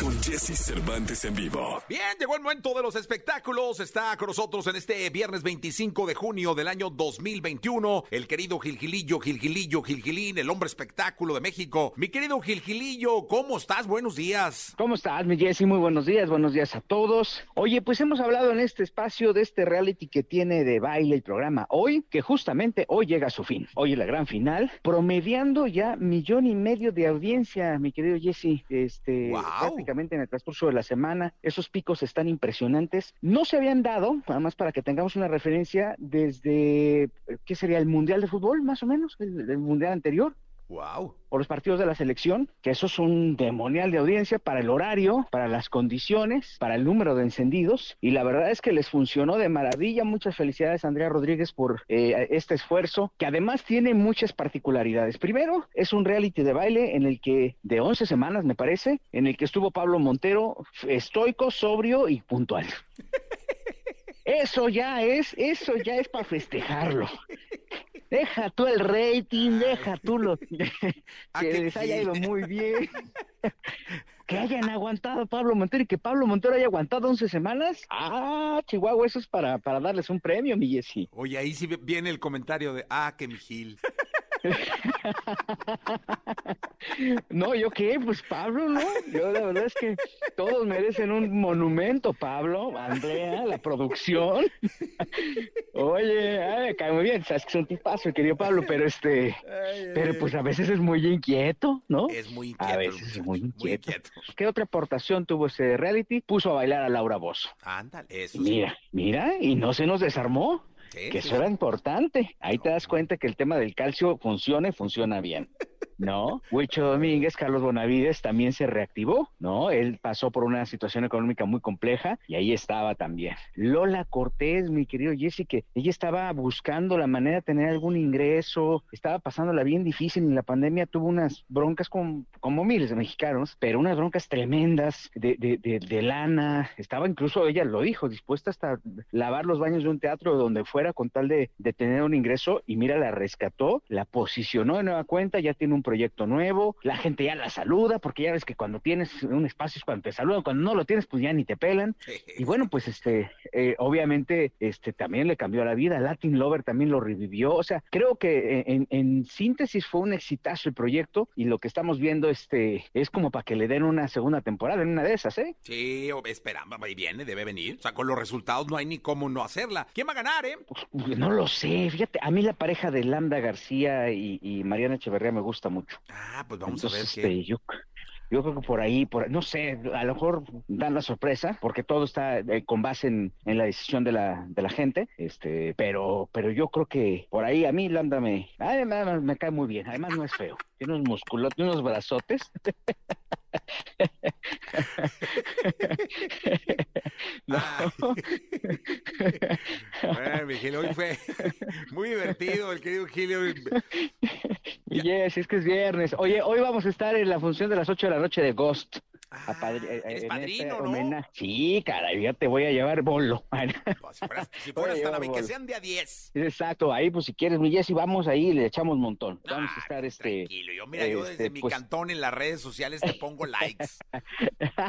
con Jesse Cervantes en vivo. Bien, llegó el momento de los espectáculos. Está con nosotros en este viernes 25 de junio del año 2021 el querido Gilgilillo, Gilgilillo, Gilgilín, el hombre espectáculo de México. Mi querido Gilgilillo, ¿cómo estás? Buenos días. ¿Cómo estás, mi Jessy? Muy buenos días, buenos días a todos. Oye, pues hemos hablado en este espacio de este reality que tiene de baile el programa hoy, que justamente hoy llega a su fin. Hoy es la gran final, promediando ya millón y medio de audiencia, mi querido Jesse, este, Wow. En el transcurso de la semana. Esos picos están impresionantes. No se habían dado, nada más para que tengamos una referencia, desde, ¿qué sería? El Mundial de Fútbol, más o menos, el Mundial anterior Wow. o los partidos de la selección, que eso es un demonial de audiencia para el horario, para las condiciones, para el número de encendidos, y la verdad es que les funcionó de maravilla. Muchas felicidades, Andrea Rodríguez, por eh, este esfuerzo, que además tiene muchas particularidades. Primero, es un reality de baile en el que, de 11 semanas, me parece, en el que estuvo Pablo Montero, estoico, sobrio y puntual. Eso ya es, eso ya es para festejarlo. Deja tú el rating, deja tú lo Ah, que les haya ido muy bien. Que hayan aguantado a Pablo Montero y que Pablo Montero haya aguantado 11 semanas. Ah, Chihuahua, eso es para, para darles un premio, mi Jessy. Oye, ahí sí viene el comentario de, ah, que mi Gil. No, ¿yo qué? Pues Pablo, ¿no? Yo la verdad es que todos merecen un monumento, Pablo, Andrea, la producción. Oye, ay, me cae muy bien, sabes que es un tipazo, el querido Pablo, pero este, pero pues a veces es muy inquieto, ¿no? Es muy inquieto. A veces es muy inquieto. inquieto. ¿Qué otra aportación tuvo ese reality? Puso a bailar a Laura Bozo. Ándale, eso sí. Mira, mira, y no se nos desarmó, que eso era importante. Ahí te das cuenta que el tema del calcio funciona y funciona bien. ¿No? Huicho Domínguez, Carlos Bonavides también se reactivó, ¿no? Él pasó por una situación económica muy compleja y ahí estaba también. Lola Cortés, mi querido Jesse, que ella estaba buscando la manera de tener algún ingreso, estaba pasándola bien difícil en la pandemia, tuvo unas broncas como, como miles de mexicanos, pero unas broncas tremendas de, de, de, de lana, estaba incluso, ella lo dijo, dispuesta hasta lavar los baños de un teatro donde fuera con tal de, de tener un ingreso y mira, la rescató, la posicionó de nueva cuenta, ya tiene un proyecto nuevo, la gente ya la saluda, porque ya ves que cuando tienes un espacio es cuando te saludan, cuando no lo tienes pues ya ni te pelan. Y bueno, pues este, eh, obviamente, este también le cambió la vida. Latin Lover también lo revivió. O sea, creo que en, en síntesis fue un exitazo el proyecto y lo que estamos viendo este es como para que le den una segunda temporada en una de esas, ¿eh? Sí, esperamos, ahí viene, debe venir. O sea, con los resultados no hay ni cómo no hacerla. ¿Quién va a ganar, eh? Pues, no lo sé. Fíjate, a mí la pareja de Lambda García y, y Mariana Echeverría me gusta mucho. Ah, pues vamos Entonces, a ver qué. este, yo, yo creo que por ahí, por, no sé, a lo mejor dan la sorpresa, porque todo está eh, con base en, en la decisión de la, de la gente, este, pero, pero yo creo que por ahí a mí Lambda me, ay, me, cae muy bien, además no es feo, tiene unos musculotes, unos brazotes. No. Bueno, mi Gil, hoy fue muy divertido el querido Gil. hoy- yes, es que es viernes. Oye, hoy vamos a estar en la función de las 8 de la noche de Ghost. Ah, eh, eres en padrino, este ¿no? Sí, caray, ya te voy a llevar bolo. Pues, si fueras, si fueras tan que sean de a 10. Exacto, ahí pues si quieres, mi Jessy, vamos ahí y le echamos montón. Vamos a estar este. Tranquilo, yo, mira, yo desde este, mi pues- cantón en las redes sociales te pongo likes.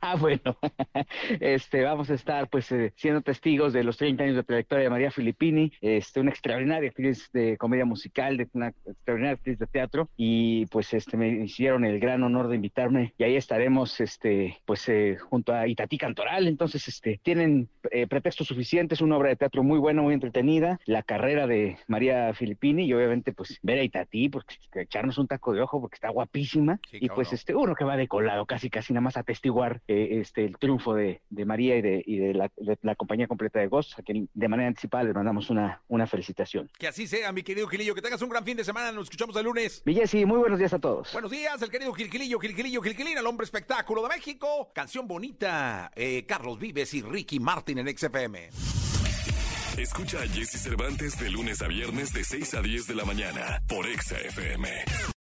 Ah, bueno, este, vamos a estar pues eh, siendo testigos de los 30 años de trayectoria de María Filippini, este, una extraordinaria actriz de comedia musical, de una extraordinaria actriz de teatro y pues este me hicieron el gran honor de invitarme y ahí estaremos este pues eh, junto a Itatí Cantoral, entonces este tienen eh, pretextos suficientes, una obra de teatro muy buena, muy entretenida, la carrera de María Filippini y obviamente pues ver a Itatí, porque echarnos un taco de ojo porque está guapísima Sí, y pues no. este uno que va de colado casi casi nada más atestiguar eh, este el triunfo de, de María y de, y de, la, de la compañía completa de Ghost, a quien de manera anticipada les mandamos una, una felicitación. Que así sea, mi querido Gilillo. Que tengas un gran fin de semana. Nos escuchamos el lunes. Mi Jessy, muy buenos días a todos. Buenos días, el querido Gilgilillo, Gilgilillo, Gilgilín, el hombre espectáculo de México. Canción bonita, eh, Carlos Vives y Ricky Martin en XFM. Escucha a Jesse Cervantes de lunes a viernes de 6 a 10 de la mañana por Exa FM.